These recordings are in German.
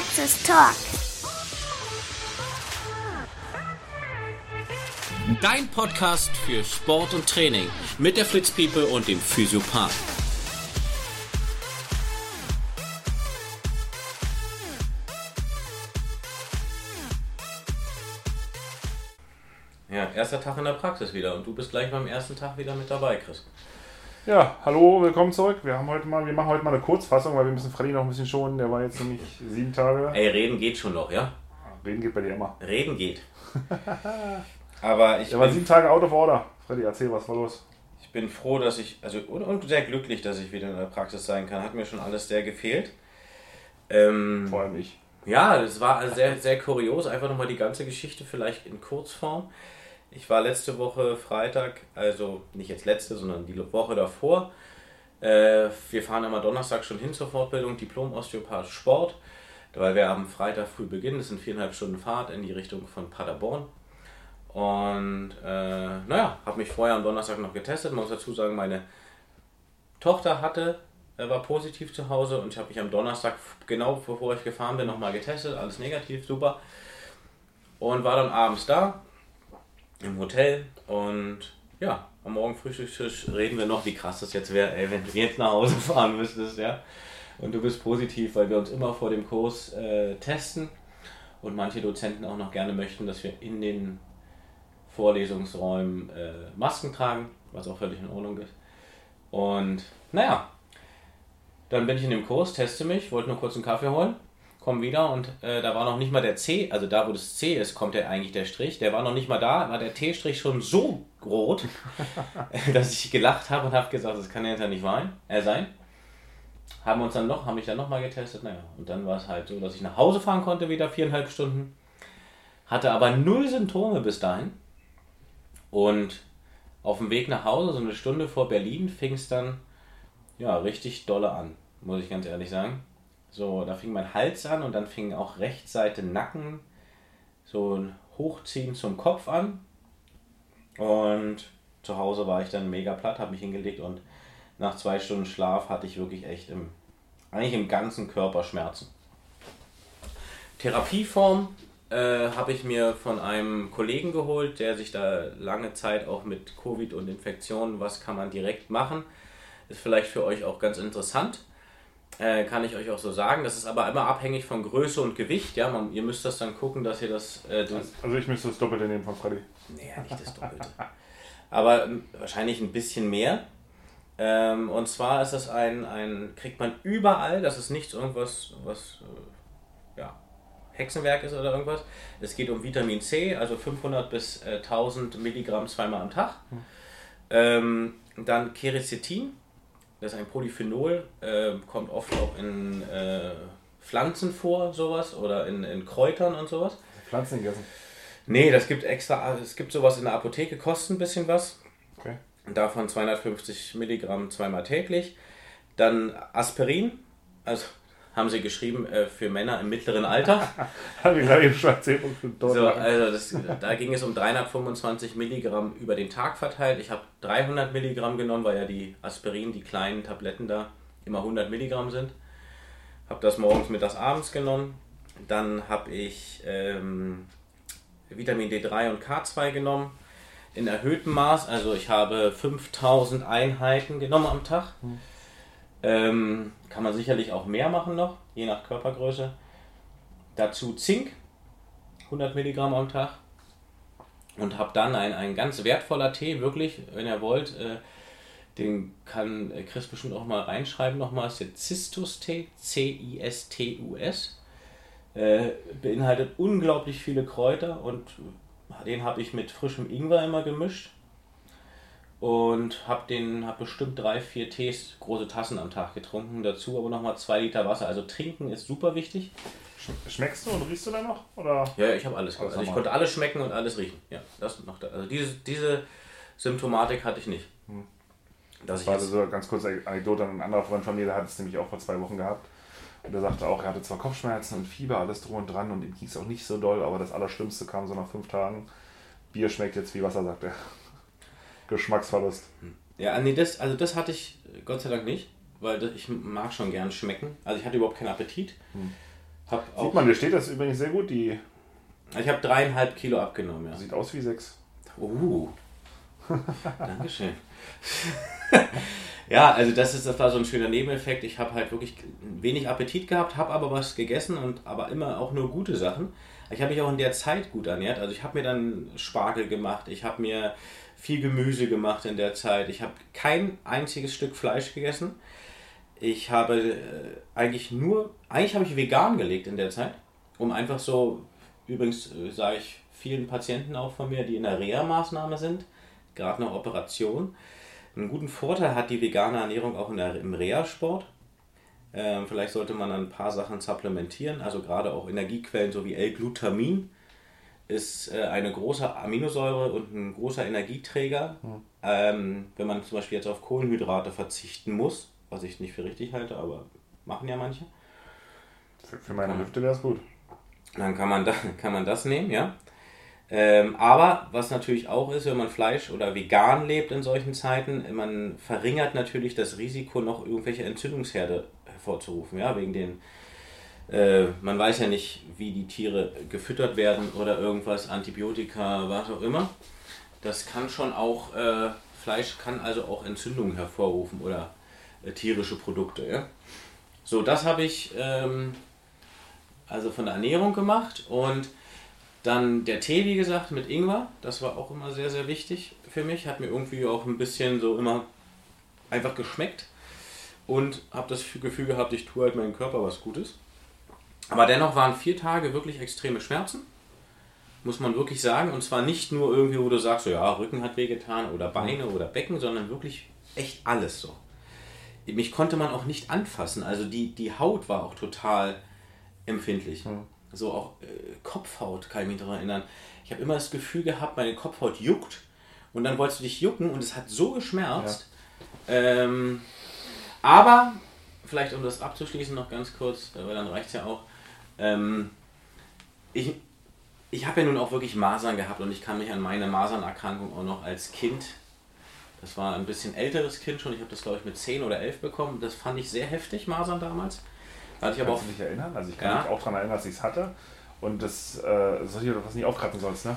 Praxis Talk. Dein Podcast für Sport und Training mit der Fritz People und dem Physiopath. Ja, erster Tag in der Praxis wieder und du bist gleich beim ersten Tag wieder mit dabei, Chris. Ja, hallo, willkommen zurück. Wir haben heute mal, wir machen heute mal eine Kurzfassung, weil wir müssen Freddy noch ein bisschen schonen. Der war jetzt nämlich sieben Tage. Ey, reden geht schon noch, ja? Reden geht bei dir immer. Reden geht. Aber ich Der war sieben Tage out of order. Freddy, erzähl, was war los? ich bin froh, dass ich, also und, und sehr glücklich, dass ich wieder in der Praxis sein kann. Hat mir schon alles sehr gefehlt. Ähm, Vor allem ich. Ja, das war sehr, sehr kurios. Einfach nochmal die ganze Geschichte vielleicht in Kurzform. Ich war letzte Woche Freitag, also nicht jetzt letzte, sondern die Woche davor. Äh, wir fahren immer Donnerstag schon hin zur Fortbildung Diplom-Osteopath Sport, weil wir am Freitag früh beginnen. Das sind viereinhalb Stunden Fahrt in die Richtung von Paderborn. Und äh, naja, habe mich vorher am Donnerstag noch getestet. Man muss dazu sagen, meine Tochter hatte, äh, war positiv zu Hause und ich habe mich am Donnerstag, genau bevor ich gefahren bin, nochmal getestet. Alles negativ, super. Und war dann abends da im Hotel und ja, am Morgen Frühstückstisch reden wir noch, wie krass das jetzt wäre, wenn du jetzt nach Hause fahren müsstest, ja. Und du bist positiv, weil wir uns immer vor dem Kurs äh, testen und manche Dozenten auch noch gerne möchten, dass wir in den Vorlesungsräumen äh, Masken tragen, was auch völlig in Ordnung ist. Und naja, dann bin ich in dem Kurs, teste mich, wollte nur kurz einen Kaffee holen, komm wieder und äh, da war noch nicht mal der C, also da wo das C ist, kommt ja eigentlich der Strich, der war noch nicht mal da, war der T-Strich schon so rot, dass ich gelacht habe und habe gesagt, das kann jetzt ja nicht sein, äh, sein. Haben uns dann noch, haben mich dann nochmal getestet, naja, und dann war es halt so, dass ich nach Hause fahren konnte, wieder viereinhalb Stunden, hatte aber null Symptome bis dahin und auf dem Weg nach Hause, so eine Stunde vor Berlin, fing es dann ja richtig dolle an, muss ich ganz ehrlich sagen. So, da fing mein Hals an und dann fing auch Rechtsseite Nacken so ein Hochziehen zum Kopf an. Und zu Hause war ich dann mega platt, habe mich hingelegt und nach zwei Stunden Schlaf hatte ich wirklich echt im, eigentlich im ganzen Körper Schmerzen. Therapieform äh, habe ich mir von einem Kollegen geholt, der sich da lange Zeit auch mit Covid und Infektionen, was kann man direkt machen, ist vielleicht für euch auch ganz interessant. Äh, kann ich euch auch so sagen. Das ist aber immer abhängig von Größe und Gewicht. Ja, man, ihr müsst das dann gucken, dass ihr das. Äh, das Also ich müsste das Doppelte nehmen von Freddy. nee, nicht das Doppelte. aber ähm, wahrscheinlich ein bisschen mehr. Ähm, und zwar ist das ein, ein, kriegt man überall, das ist nichts irgendwas, was äh, ja, Hexenwerk ist oder irgendwas. Es geht um Vitamin C, also 500 bis äh, 1000 Milligramm zweimal am Tag. Ähm, dann Quercetin, das ist ein Polyphenol, äh, kommt oft auch in äh, Pflanzen vor, sowas, oder in, in Kräutern und sowas. Pflanzen gegessen. Nee, das gibt extra, es gibt sowas in der Apotheke, kostet ein bisschen was. Okay. Davon 250 Milligramm zweimal täglich. Dann Aspirin, also haben sie geschrieben äh, für Männer im mittleren Alter. Habe ich gerade eben schon erzählt. und dort So, also das, da ging es um 325 Milligramm über den Tag verteilt. Ich habe 300 Milligramm genommen, weil ja die Aspirin, die kleinen Tabletten da, immer 100 Milligramm sind. Habe das morgens, mittags, abends genommen. Dann habe ich ähm, Vitamin D3 und K2 genommen in erhöhtem Maß. Also ich habe 5000 Einheiten genommen am Tag. Ähm, kann man sicherlich auch mehr machen noch, je nach Körpergröße. Dazu Zink, 100 Milligramm am Tag. Und habe dann ein, ein ganz wertvoller Tee, wirklich, wenn ihr wollt. Äh, den kann äh, Chris bestimmt auch mal reinschreiben nochmal. Ist der Cistus-Tee, C-I-S-T-U-S. Äh, beinhaltet unglaublich viele Kräuter und den habe ich mit frischem Ingwer immer gemischt. Und habe den, habe bestimmt drei, vier Tees, große Tassen am Tag getrunken. Dazu aber nochmal zwei Liter Wasser. Also trinken ist super wichtig. Sch- Schmeckst du und riechst du da noch? Oder? Ja, ich habe alles. Alles Also ich konnte alles schmecken und alles riechen. Ja, das noch da. Also diese, diese Symptomatik hatte ich nicht. Dass ich War so ganz kurze Anekdote. Ein anderer Freund von mir, der hat es nämlich auch vor zwei Wochen gehabt. Und der sagte auch, er hatte zwar Kopfschmerzen und Fieber, alles drum und dran und ihm ging es auch nicht so doll, aber das Allerschlimmste kam so nach fünf Tagen. Bier schmeckt jetzt wie Wasser, sagt er. Geschmacksverlust. ja, nee, das, also das hatte ich Gott sei Dank nicht, weil das, ich mag schon gern schmecken. Also ich hatte überhaupt keinen Appetit. Sieht auch, man, dir steht das übrigens sehr gut. Die ich habe dreieinhalb Kilo abgenommen, ja. sieht aus wie sechs. Uh. Dankeschön. ja, also das ist das war so ein schöner Nebeneffekt. Ich habe halt wirklich wenig Appetit gehabt, habe aber was gegessen und aber immer auch nur gute Sachen. Ich habe mich auch in der Zeit gut ernährt. Also ich habe mir dann Spargel gemacht, ich habe mir viel Gemüse gemacht in der Zeit. Ich habe kein einziges Stück Fleisch gegessen. Ich habe äh, eigentlich nur, eigentlich habe ich vegan gelegt in der Zeit, um einfach so, übrigens äh, sage ich vielen Patienten auch von mir, die in der Reha-Maßnahme sind, gerade eine Operation. Einen guten Vorteil hat die vegane Ernährung auch in der, im Reha-Sport. Ähm, vielleicht sollte man ein paar Sachen supplementieren, also gerade auch Energiequellen so wie L-Glutamin ist äh, eine große Aminosäure und ein großer Energieträger. Ähm, wenn man zum Beispiel jetzt auf Kohlenhydrate verzichten muss, was ich nicht für richtig halte, aber machen ja manche, Für, für meine Hüfte wäre es gut. dann kann man, da, kann man das nehmen, ja. Ähm, aber was natürlich auch ist, wenn man Fleisch oder vegan lebt in solchen Zeiten, man verringert natürlich das Risiko, noch irgendwelche Entzündungsherde hervorzurufen, ja, wegen den, äh, man weiß ja nicht, wie die Tiere gefüttert werden oder irgendwas, Antibiotika, was auch immer. Das kann schon auch, äh, Fleisch kann also auch Entzündungen hervorrufen oder äh, tierische Produkte, ja. So, das habe ich ähm, also von der Ernährung gemacht und dann der Tee, wie gesagt, mit Ingwer, das war auch immer sehr, sehr wichtig für mich. Hat mir irgendwie auch ein bisschen so immer einfach geschmeckt und habe das Gefühl gehabt, ich tue halt meinem Körper was Gutes. Aber dennoch waren vier Tage wirklich extreme Schmerzen, muss man wirklich sagen. Und zwar nicht nur irgendwie, wo du sagst, so, ja, Rücken hat wehgetan oder Beine oder Becken, sondern wirklich echt alles so. Mich konnte man auch nicht anfassen. Also die, die Haut war auch total empfindlich. So auch äh, Kopfhaut kann ich mich daran erinnern. Ich habe immer das Gefühl gehabt, meine Kopfhaut juckt und dann wolltest du dich jucken und es hat so geschmerzt. Ähm, aber, vielleicht um das abzuschließen noch ganz kurz, weil dann reicht es ja auch. Ähm, ich ich habe ja nun auch wirklich Masern gehabt und ich kann mich an meine Masernerkrankung auch noch als Kind, das war ein bisschen älteres Kind schon, ich habe das glaube ich mit 10 oder 11 bekommen, das fand ich sehr heftig, Masern damals. Da hatte ich aber auch dich erinnern? Also ich kann Ja. mich auch daran erinnern, dass ich es hatte. Und das äh, soll ich was nicht aufkratzen sollst, ne?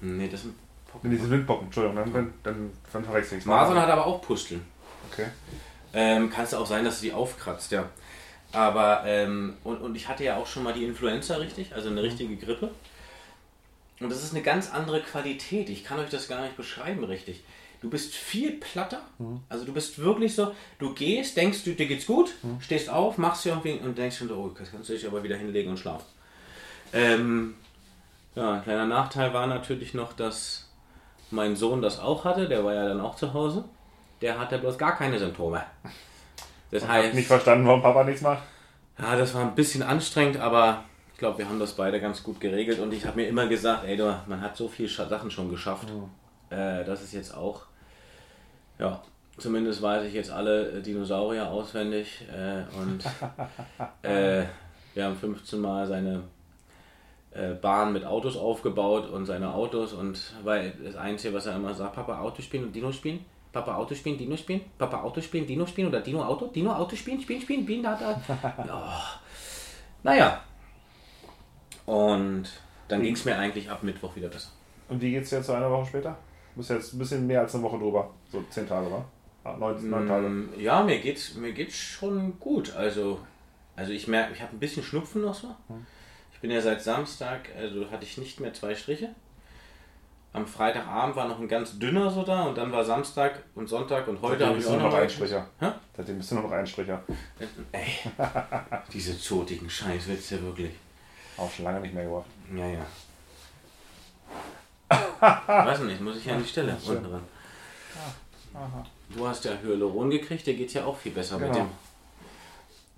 Nee, das sind Wenn diese Windpocken, Entschuldigung, dann, dann, dann, dann verwechsel ich es. Masern hat aber auch Pusteln. Okay. Ähm, kann es auch sein, dass du die aufkratzt, ja. Aber, ähm, und, und ich hatte ja auch schon mal die Influenza, richtig? Also eine richtige Grippe. Und das ist eine ganz andere Qualität. Ich kann euch das gar nicht beschreiben, richtig. Du bist viel platter. Also du bist wirklich so, du gehst, denkst du, dir geht's gut, stehst auf, machst dir irgendwie und denkst schon, oh, kannst du dich aber wieder hinlegen und schlafen. Ähm, ja, ein kleiner Nachteil war natürlich noch, dass mein Sohn das auch hatte, der war ja dann auch zu Hause. Der hatte bloß gar keine Symptome. Das Ich habe heißt, nicht verstanden, warum Papa nichts macht. ja, das war ein bisschen anstrengend, aber ich glaube, wir haben das beide ganz gut geregelt und ich habe mir immer gesagt, ey, du, man hat so viele Sachen schon geschafft. Äh, das ist jetzt auch, ja, zumindest weiß ich jetzt alle Dinosaurier auswendig äh, und äh, wir haben 15 Mal seine äh, Bahn mit Autos aufgebaut und seine Autos und weil das Einzige, was er immer sagt, Papa Auto spielen und Dino spielen. Papa Auto spielen, Dino spielen, Papa Auto spielen, Dino spielen oder Dino Auto, Dino Auto spielen, spielen, spielen, spielen, da, da. Oh. Naja. Und dann ging es mir eigentlich ab Mittwoch wieder besser. Und wie geht's dir jetzt so eine Woche später? Du bist jetzt ein bisschen mehr als eine Woche drüber. So zehn Tage, wa? Ah, Neun, neun Tage. Mm, Ja, mir geht's, mir geht's schon gut. Also, also ich merke, ich habe ein bisschen Schnupfen noch so. Ich bin ja seit Samstag, also hatte ich nicht mehr zwei Striche. Am Freitagabend war noch ein ganz dünner so da und dann war Samstag und Sonntag und heute habe ich auch du noch noch ein Stricher. Hä? Seitdem bist du noch ein Stricher. Ey, diese zotigen Scheißwitze wirklich. Auch schon lange nicht mehr gemacht. Ja, ja. Weiß nicht, muss ich ja an die Stelle unten dran. Du hast ja Hyaluron gekriegt, der geht ja auch viel besser mit Genau. dem.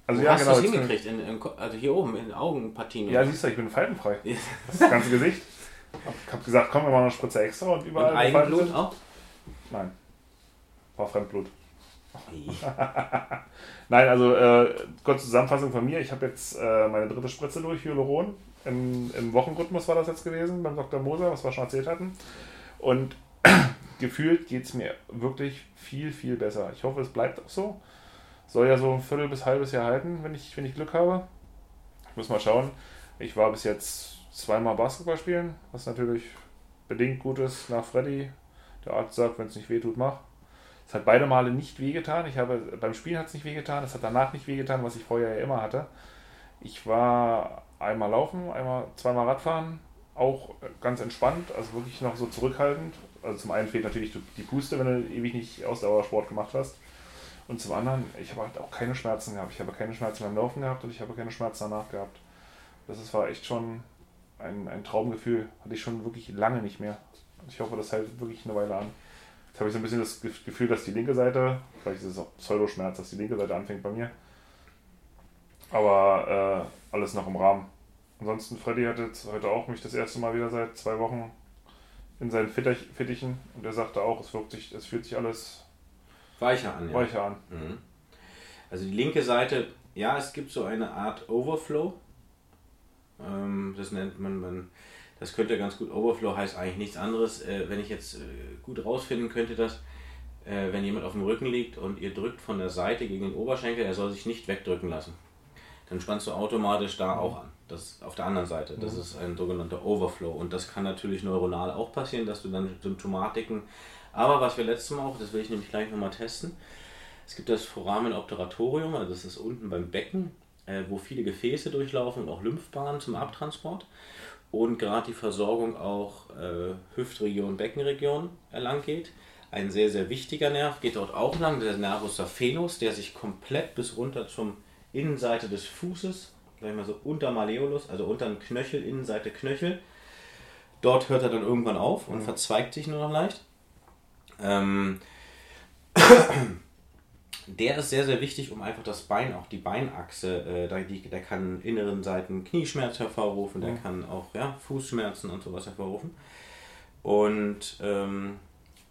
Also Wo ja, hast genau. du das hingekriegt? In, in, also hier oben, in Augenpartien. Ja, siehst du, ich bin faltenfrei. Das ganze Gesicht. Ich habe gesagt, komm, wir machen noch eine Spritze extra und Und überall. Falten Eigenblut auch? Nein. War Fremdblut. Nein, also äh, kurze Zusammenfassung von mir. Ich habe jetzt äh, meine dritte Spritze durch, Hyaluron. Im, Im Wochenrhythmus war das jetzt gewesen beim Dr. Moser, was wir schon erzählt hatten. Und gefühlt geht es mir wirklich viel, viel besser. Ich hoffe, es bleibt auch so. Soll ja so ein Viertel bis halbes Jahr halten, wenn ich, wenn ich Glück habe. Ich muss mal schauen. Ich war bis jetzt zweimal Basketball spielen, was natürlich bedingt gut ist nach Freddy. Der Arzt sagt, wenn es nicht weh tut, mach. Es hat beide Male nicht wehgetan. Ich habe, beim Spielen hat es nicht wehgetan, es hat danach nicht wehgetan, was ich vorher ja immer hatte. Ich war einmal laufen, einmal zweimal Radfahren, auch ganz entspannt, also wirklich noch so zurückhaltend. Also zum einen fehlt natürlich die Puste, wenn du ewig nicht Ausdauersport gemacht hast. Und zum anderen, ich habe halt auch keine Schmerzen gehabt. Ich habe keine Schmerzen beim Laufen gehabt und ich habe keine Schmerzen danach gehabt. Das war echt schon ein, ein Traumgefühl. Hatte ich schon wirklich lange nicht mehr. Ich hoffe, das hält wirklich eine Weile an. Jetzt habe ich so ein bisschen das Gefühl, dass die linke Seite, vielleicht ist es auch Pseudoschmerz, dass die linke Seite anfängt bei mir. Aber äh, alles noch im Rahmen. Ansonsten, Freddy hat jetzt heute auch mich das erste Mal wieder seit zwei Wochen in seinen Fittichen und er sagte auch, es, wirkt sich, es fühlt sich alles weicher an. Ja. Weicher an. Mhm. Also die linke Seite, ja, es gibt so eine Art Overflow. Ähm, das nennt man, man, das könnte ganz gut. Overflow heißt eigentlich nichts anderes. Äh, wenn ich jetzt äh, gut rausfinden könnte, dass äh, wenn jemand auf dem Rücken liegt und ihr drückt von der Seite gegen den Oberschenkel, er soll sich nicht wegdrücken lassen. Dann spannst du automatisch da auch an. Das auf der anderen Seite. Das mhm. ist ein sogenannter Overflow. Und das kann natürlich neuronal auch passieren, dass du dann Symptomatiken. Aber was wir letztes Mal auch, das will ich nämlich gleich nochmal testen. Es gibt das Foramen Obturatorium, also das ist unten beim Becken, äh, wo viele Gefäße durchlaufen und auch Lymphbahnen zum Abtransport. Und gerade die Versorgung auch äh, Hüftregion, Beckenregion erlang geht. Ein sehr, sehr wichtiger Nerv geht dort auch lang, der Nervus saphenus, der sich komplett bis runter zum Innenseite des Fußes sag ich mal so, unter Malleolus, also unter dem Knöchel, Innenseite Knöchel. Dort hört er dann irgendwann auf und mhm. verzweigt sich nur noch leicht. Ähm, der ist sehr, sehr wichtig, um einfach das Bein, auch die Beinachse, äh, der, der kann inneren Seiten Knieschmerz hervorrufen, der kann auch ja, Fußschmerzen und sowas hervorrufen. Und ähm,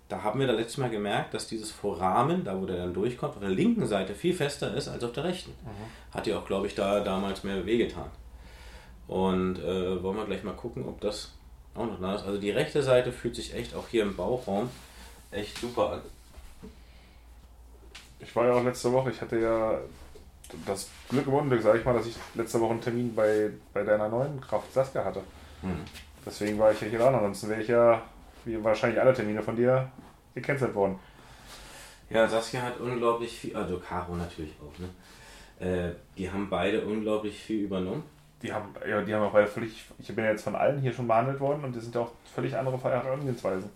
da haben wir da letztes Mal gemerkt, dass dieses Foramen, da wo der dann durchkommt, auf der linken Seite viel fester ist als auf der rechten. Mhm. Hat ja auch, glaube ich, da damals mehr wehgetan. Und äh, wollen wir gleich mal gucken, ob das auch noch nah ist. Also die rechte Seite fühlt sich echt auch hier im Bauchraum echt super an. Ich war ja auch letzte Woche, ich hatte ja das Glück im Unglück, sage ich mal, dass ich letzte Woche einen Termin bei, bei deiner neuen Kraft Saskia hatte. Hm. Deswegen war ich ja hier dran, ansonsten wäre ich ja wie wahrscheinlich alle Termine von dir, gecancelt worden. Ja, Saskia hat unglaublich viel, also Caro natürlich auch, ne? Äh, die haben beide unglaublich viel übernommen. Die haben, ja, die haben auch beide völlig, ich bin ja jetzt von allen hier schon behandelt worden und die sind auch völlig andere Herangehensweisen.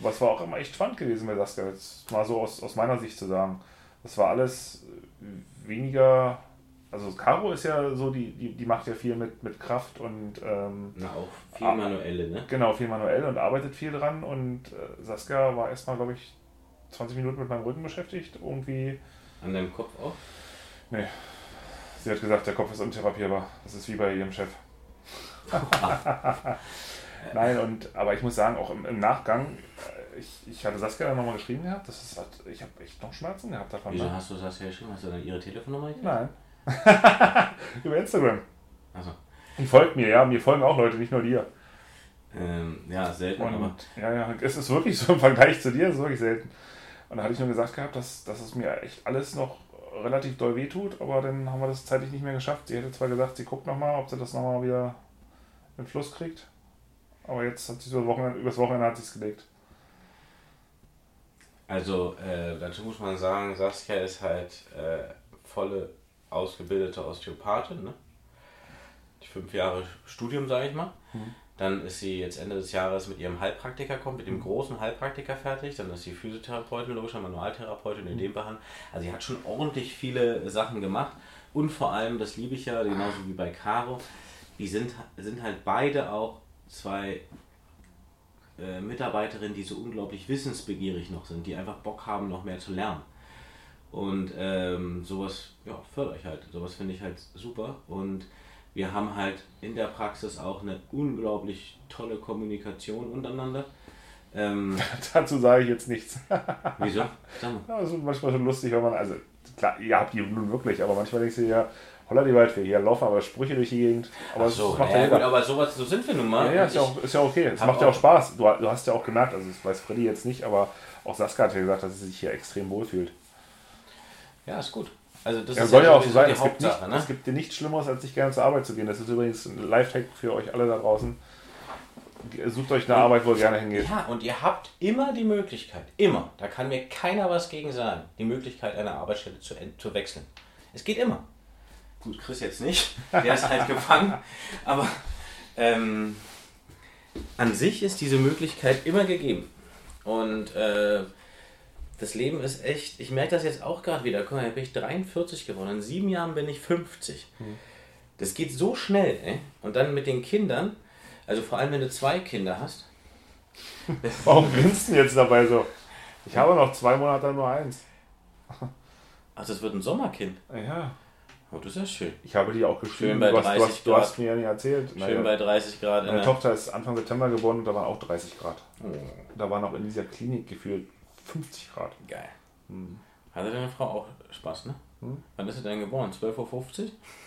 Aber es war auch immer echt spannend gewesen bei Saskia, jetzt mal so aus, aus meiner Sicht zu sagen. Das war alles weniger also Caro ist ja so, die, die, die macht ja viel mit, mit Kraft und ähm, Na auch viel manuelle, ne? Genau, viel manuell und arbeitet viel dran und äh, Saskia war erstmal, glaube ich, 20 Minuten mit meinem Rücken beschäftigt, irgendwie. An deinem Kopf auch? Nee. Sie hat gesagt, der Kopf ist untherapierbar. Das ist wie bei ihrem Chef. Nein, und aber ich muss sagen, auch im, im Nachgang, ich, ich hatte Saskia nochmal geschrieben gehabt, das ist halt, ich habe echt noch Schmerzen gehabt davon. Wieso ne? hast du Saskia geschrieben? Hast du dann ihre Telefonnummer gegeben? Nein. Über Instagram. Also. Die folgt mir, ja. Mir folgen auch Leute, nicht nur dir. Ähm, ja, selten. Und, aber. Ja, ja, es ist wirklich so im Vergleich zu dir, ist wirklich selten. Und da hatte ich nur gesagt gehabt, dass, dass es mir echt alles noch relativ doll wehtut, aber dann haben wir das zeitlich nicht mehr geschafft. Sie hätte zwar gesagt, sie guckt nochmal, ob sie das nochmal wieder in den Fluss kriegt. Aber jetzt hat sie so Wochenende, übers Wochenende hat sie es gelegt. Also, äh, dazu muss man sagen, Saskia ist halt äh, volle ausgebildete Osteopathin, ne? Die fünf Jahre Studium, sage ich mal. Mhm. Dann ist sie jetzt Ende des Jahres mit ihrem Heilpraktiker, kommt mit dem mhm. großen Heilpraktiker fertig. Dann ist sie Physiotherapeutin, logischer Manualtherapeutin in mhm. dem Bereich. Also sie hat schon ordentlich viele Sachen gemacht. Und vor allem, das liebe ich ja, genauso wie bei Caro, die sind, sind halt beide auch zwei äh, Mitarbeiterinnen, die so unglaublich wissensbegierig noch sind, die einfach Bock haben, noch mehr zu lernen. Und ähm, sowas ja, fördere ich halt. Sowas finde ich halt super. Und wir haben halt in der Praxis auch eine unglaublich tolle Kommunikation untereinander. Ähm, Dazu sage ich jetzt nichts. Wieso? Sag mal. Ja, das ist manchmal schon lustig, wenn man, also klar, ihr habt die nun wirklich, aber manchmal denkst du ja, holla die Waldfee, hier laufen aber Sprüche durch die Gegend. Aber so, das macht ja, ja gut, aber sowas, so sind wir nun mal. Ja, ja ist, ja auch, ist ja okay. Es macht ja auch Spaß. Du, du hast ja auch gemerkt, also das weiß Freddy jetzt nicht, aber auch Saskia hat ja gesagt, dass sie sich hier extrem wohlfühlt. Ja, ist gut. Also das Ja, ist soll ja auch so sein. Es gibt, nicht, Hauptsache, es ne? gibt dir nichts Schlimmeres, als nicht gerne zur Arbeit zu gehen. Das ist übrigens ein Lifehack für euch alle da draußen. Sucht euch eine Arbeit, wo ihr gerne hingeht. Ja, und ihr habt immer die Möglichkeit, immer, da kann mir keiner was gegen sagen, die Möglichkeit, eine Arbeitsstelle zu, zu wechseln. Es geht immer. Gut, Chris jetzt nicht, der ist halt gefangen, aber ähm, an sich ist diese Möglichkeit immer gegeben. Und äh, das Leben ist echt, ich merke das jetzt auch gerade wieder, guck mal, jetzt bin ich 43 geworden, in sieben Jahren bin ich 50. Das geht so schnell, ey. Und dann mit den Kindern, also vor allem wenn du zwei Kinder hast, Warum grinst du jetzt dabei so? Ich habe noch zwei Monate nur eins. Ach, das wird ein Sommerkind. Ja. Oh, das ist ja schön. Ich habe die auch geschrieben. Du, hast, du, 30 hast, du hast mir ja nicht erzählt. Schön Naja, bei 30 Grad. In meine Tochter ist Anfang September geboren und da waren auch 30 Grad. oh, Da waren auch in dieser Klinik gefühlt 50 Grad. geil. Hatte deine Frau auch Spaß, ne? Hm? Wann ist sie denn geboren? 12.50 Uhr?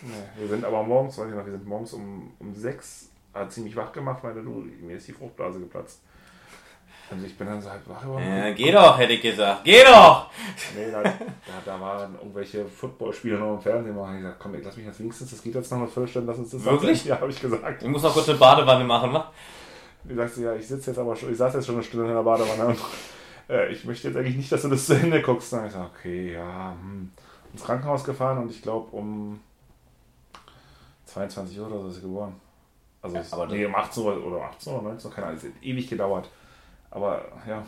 Nee, wir sind aber morgens, weiß ich noch, wir sind morgens um, um 6 hat sie mich wach gemacht, meinte du, mir ist die Fruchtblase geplatzt. Und ich bin dann so halb wach geworden. Ja, geh doch, hätte ich gesagt. Geh doch! Nee, da, da, da waren irgendwelche Footballspiele noch im Fernsehen machen. Ich gesagt, komm, lass mich jetzt wenigstens, das geht jetzt noch eine Viertelstunde, lass uns das Wirklich? Ja, habe ich gesagt. Ich muss noch kurz eine Badewanne machen, wa? Die sagt sie, ja, ich sitze jetzt aber schon, ich saß jetzt schon eine Stunde in der Badewanne und äh, ich möchte jetzt eigentlich nicht, dass du das zu Ende guckst. Dann habe ich gesagt, okay, ja, hm. ins Krankenhaus gefahren und ich glaube um 22 Uhr oder so ist sie geboren. Also Ja, es- aber nee, um 18 Uhr oder 18 Uhr, 19 Uhr, keine Ahnung, es hat ewig gedauert. Aber ja,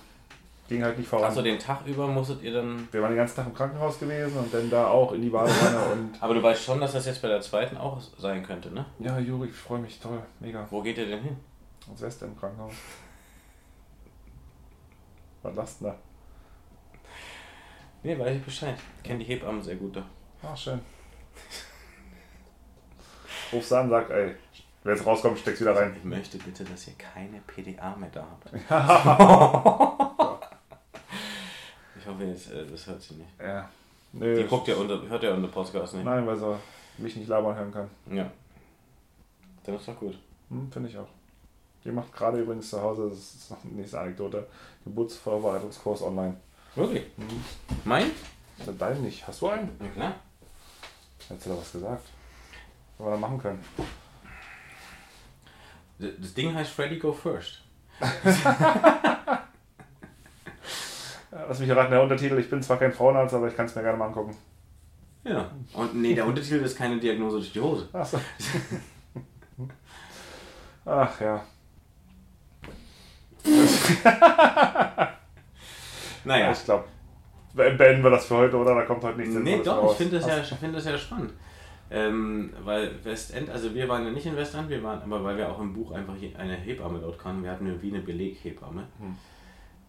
ging halt nicht voran. Achso, den Tag über musstet ihr dann. Wir waren den ganzen Tag im Krankenhaus gewesen und dann da auch in die Badewanne und Aber du weißt schon, dass das jetzt bei der zweiten auch sein könnte, ne? ja, Juri, ich freue mich toll, mega. Wo geht ihr denn hin? Ins Westen im Krankenhaus. Was lachst du da? Nee, weiß ich Bescheid. Ich kenne die Hebammen sehr gut da. Ach, schön. Rufst du an, sag, ey, wenn es rauskommt, steck's wieder rein. Ich möchte bitte, dass ihr keine PDA mehr da habt. ich hoffe jetzt, äh, das hört sie nicht. Ja. Nö, Die guckt ja unter, hört ja unter Podcast nicht. Nein, weil sie mich nicht labern hören kann. Ja. Dann ist doch gut. Hm, Finde ich auch. Die macht gerade übrigens zu Hause, das ist noch eine nächste Anekdote, Geburtsvorbereitungskurs online. Wirklich? Mein? Na, Dein nicht. Hast du einen? Ja klar. Hättest du da was gesagt? Was wir da machen können. Das Ding heißt Freddy Go First. Lass mich erraten, der Untertitel, ich bin zwar kein Frauenarzt, aber ich kann es mir gerne mal angucken. Ja. Und nee, der Untertitel ist keine Diagnose durch die Hose. Ach so. Ach ja. Naja. Ich glaube, beenden wir das für heute, oder? Da kommt heute nichts Nee, doch, ich finde das, ja, ich find das ja spannend. Ähm, weil Westend, also wir waren ja nicht in Westend, wir waren, aber weil wir auch im Buch einfach eine Hebamme dort kannten, wir hatten wie eine Beleghebamme. Hm.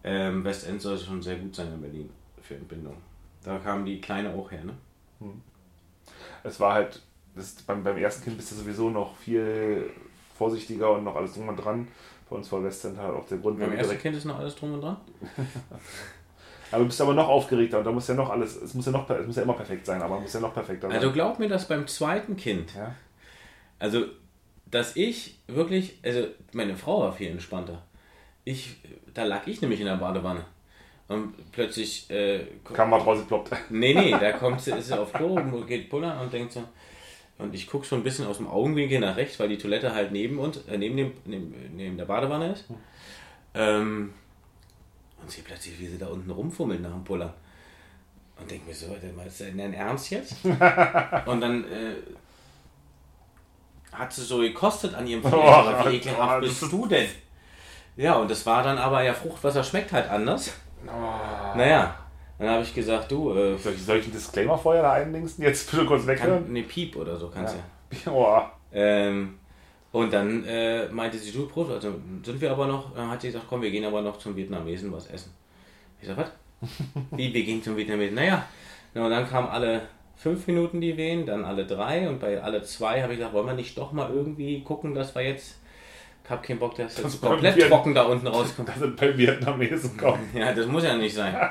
Ähm, Westend soll schon sehr gut sein in Berlin für Entbindung. Da kam die Kleine auch her, ne? Es war halt, das, beim, beim ersten Kind bist du sowieso noch viel vorsichtiger und noch alles drum und dran. Bei uns war Westend halt auch der Grund, Beim ersten direkt, Kind ist noch alles drum und dran? aber du bist aber noch aufgeregter und da muss ja noch alles, es muss ja noch, es muss ja immer perfekt sein, aber es muss ja noch perfekter sein. Also glaub mir, dass beim zweiten Kind, ja? also dass ich wirklich, also meine Frau war viel entspannter. Ich, da lag ich nämlich in der Badewanne. Und plötzlich äh, Kam mal rausgeploppt. Nee, nee, da kommt sie, ist sie auf Klo, geht pullern und denkt so. Und ich gucke schon ein bisschen aus dem Augenwinkel nach rechts, weil die Toilette halt neben uns, äh, neben, dem, neben, neben der Badewanne ist. Ähm, und sehe plötzlich, wie sie da unten rumfummelt nach dem Pullern. Und denke mir so, ist das denn dein Ernst jetzt? und dann äh, hat sie so gekostet an ihrem. Oh, aber wie ekelhaft bist du denn? Ja, und das war dann aber ja Fruchtwasser schmeckt halt anders. Oh. Naja, dann habe ich gesagt, du, äh, Soll ich, soll ich einen Disclaimer vorher da einlinksen? Jetzt bitte kurz kann, weghören? ne Piep oder so kannst ja. Oh. Ähm, und dann äh, meinte sie, du, Prof, also sind wir aber noch, dann hat sie gesagt, komm, wir gehen aber noch zum Vietnamesen was essen. Ich sag, was? Wie, wir gehen zum Vietnamesen? Naja, na, und dann kamen alle fünf Minuten die Wehen, dann alle drei und bei alle zwei habe ich gesagt, wollen wir nicht doch mal irgendwie gucken, dass wir jetzt, ich hab keinen Bock, dass Das jetzt komplett probieren. trocken da unten rauskommt. Da sind beim Vietnamesen kommen. Ja, das muss ja nicht sein.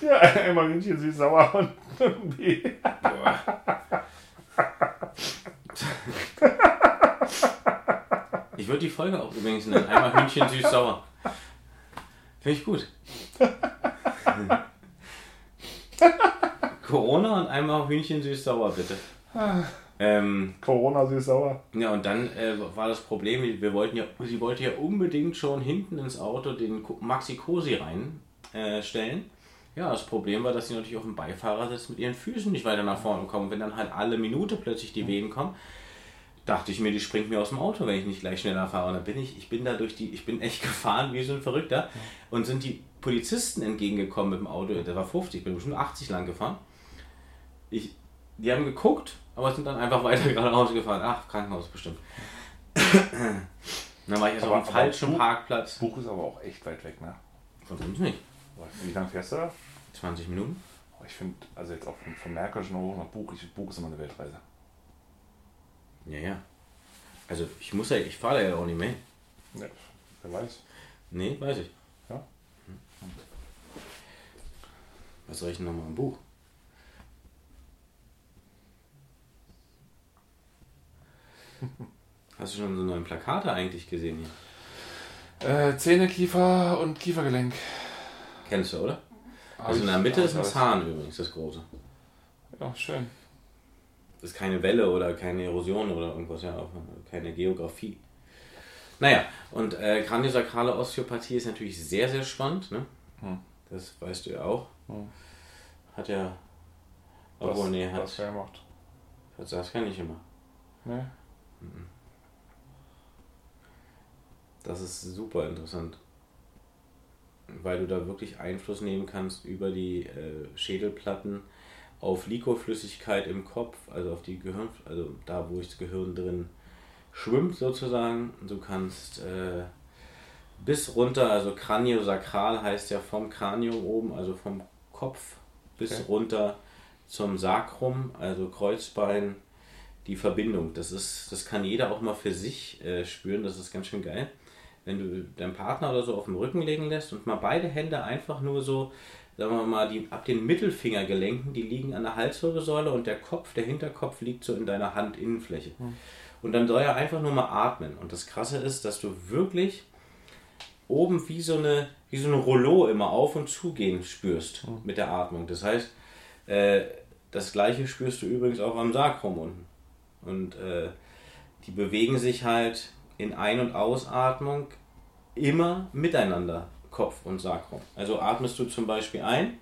Ja, einmal Hühnchen süß-sauer und irgendwie. Ich würde die Folge auch übrigens nennen. Einmal Hühnchen süß-sauer. Finde ich gut. Corona und einmal Hühnchen süß-sauer, bitte. Ähm, Corona süß-sauer. ja, und dann äh, war das Problem, wir wollten ja, sie wollte ja unbedingt schon hinten ins Auto den Maxi Cosi reinstellen. Äh, ja, das Problem war, dass sie natürlich auf dem Beifahrersitz mit ihren Füßen nicht weiter nach vorne kommen. Wenn dann halt alle Minute plötzlich die Wehen kommen, dachte ich mir, die springt mir aus dem Auto, wenn ich nicht gleich schneller fahre. Und dann bin ich, ich bin da durch die, ich bin echt gefahren wie so ein Verrückter. Und sind die Polizisten entgegengekommen mit dem Auto, der war 50, ich bin bestimmt 80 lang gefahren. Ich, die haben geguckt, aber sind dann einfach weiter geradeaus gefahren. Ach, Krankenhaus bestimmt. dann war ich erst Aber- auf dem falschen aber- Parkplatz. Buch ist aber auch echt weit weg, ne? Von uns nicht. Wie lange fährst du da? 20 Minuten? Ich finde, also jetzt auch vom, vom Märkischen hoch nach Buch, ich, Buch ist immer eine Weltreise. Ja, ja. Also ich muss ja, ich fahre ja auch nicht mehr. Ja, wer weiß. Nee, weiß ich. Ja. Was soll ich denn nochmal im Buch? Hast du schon so neue Plakate eigentlich gesehen hier? Äh, Zähne, Kiefer und Kiefergelenk. Kennst du, oder? Also in der Mitte ist ein. Zahn übrigens, das große. Ja, schön. Das ist keine Welle oder keine Erosion oder irgendwas, ja, auch keine Geografie. Naja, und äh, kraniosakrale Osteopathie ist natürlich sehr, sehr spannend. Ne? Hm. Das weißt du ja auch. Hm. Hat ja. Obwohl, was, nee, hat, was wer macht. hat Saskia nicht immer. Ne? Das ist super interessant. Weil du da wirklich Einfluss nehmen kannst über die äh, Schädelplatten auf Likoflüssigkeit im Kopf, also auf die Gehirn, also da, wo das Gehirn drin schwimmt sozusagen. Du kannst äh, bis runter, also kraniosakral heißt ja vom Kranium oben, also vom Kopf bis Okay. runter zum Sacrum, also Kreuzbein, die Verbindung. Das ist, das kann jeder auch mal für sich äh, spüren, das ist ganz schön geil. Wenn du deinen Partner oder so auf den Rücken legen lässt und mal beide Hände einfach nur so, sagen wir mal, die, ab den Mittelfingergelenken, die liegen an der Halswirbelsäule und der Kopf, der Hinterkopf liegt so in deiner Handinnenfläche. Und dann soll er einfach nur mal atmen. Und das Krasse ist, dass du wirklich oben wie so eine, wie so ein Rollo immer auf und zu gehen spürst mit der Atmung. Das heißt, äh, das gleiche spürst du übrigens auch am Sacrum unten. Und äh, die bewegen sich halt in Ein- und Ausatmung immer miteinander, Kopf und Sacrum. Also atmest du zum Beispiel ein,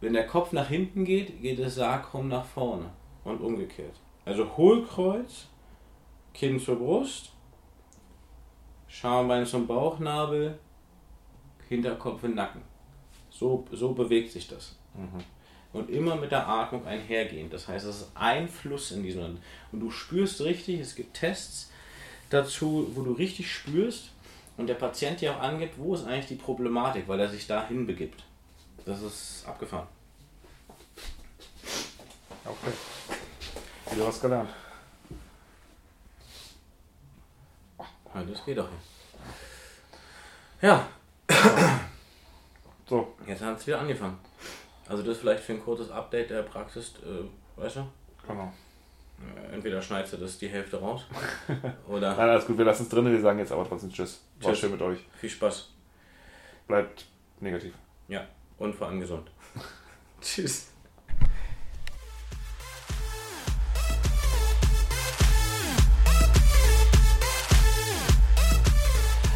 wenn der Kopf nach hinten geht, geht das Sacrum nach vorne und umgekehrt. Also Hohlkreuz, Kinn zur Brust, Schambein zum Bauchnabel, Hinterkopf in Nacken. So, so bewegt sich das. Und immer mit der Atmung einhergehend. Das heißt, es ist ein Fluss in diesem. Und du spürst richtig, es gibt Tests dazu, wo du richtig spürst und der Patient dir auch angibt, wo ist eigentlich die Problematik, weil er sich dahin begibt. Das ist abgefahren. Okay. Wieder was gelernt. Ja, das geht doch. Ja, So, jetzt hat es wieder angefangen. Also das vielleicht für ein kurzes Update der Praxis, äh, weißt du? genau. Äh, Entweder schneidest du das die Hälfte raus oder Nein, alles gut, wir lassen es drin, wir sagen jetzt aber trotzdem Tschüss. War Tschüss. schön mit euch. viel Spaß. Bleibt negativ. Ja, und vor allem gesund. Tschüss.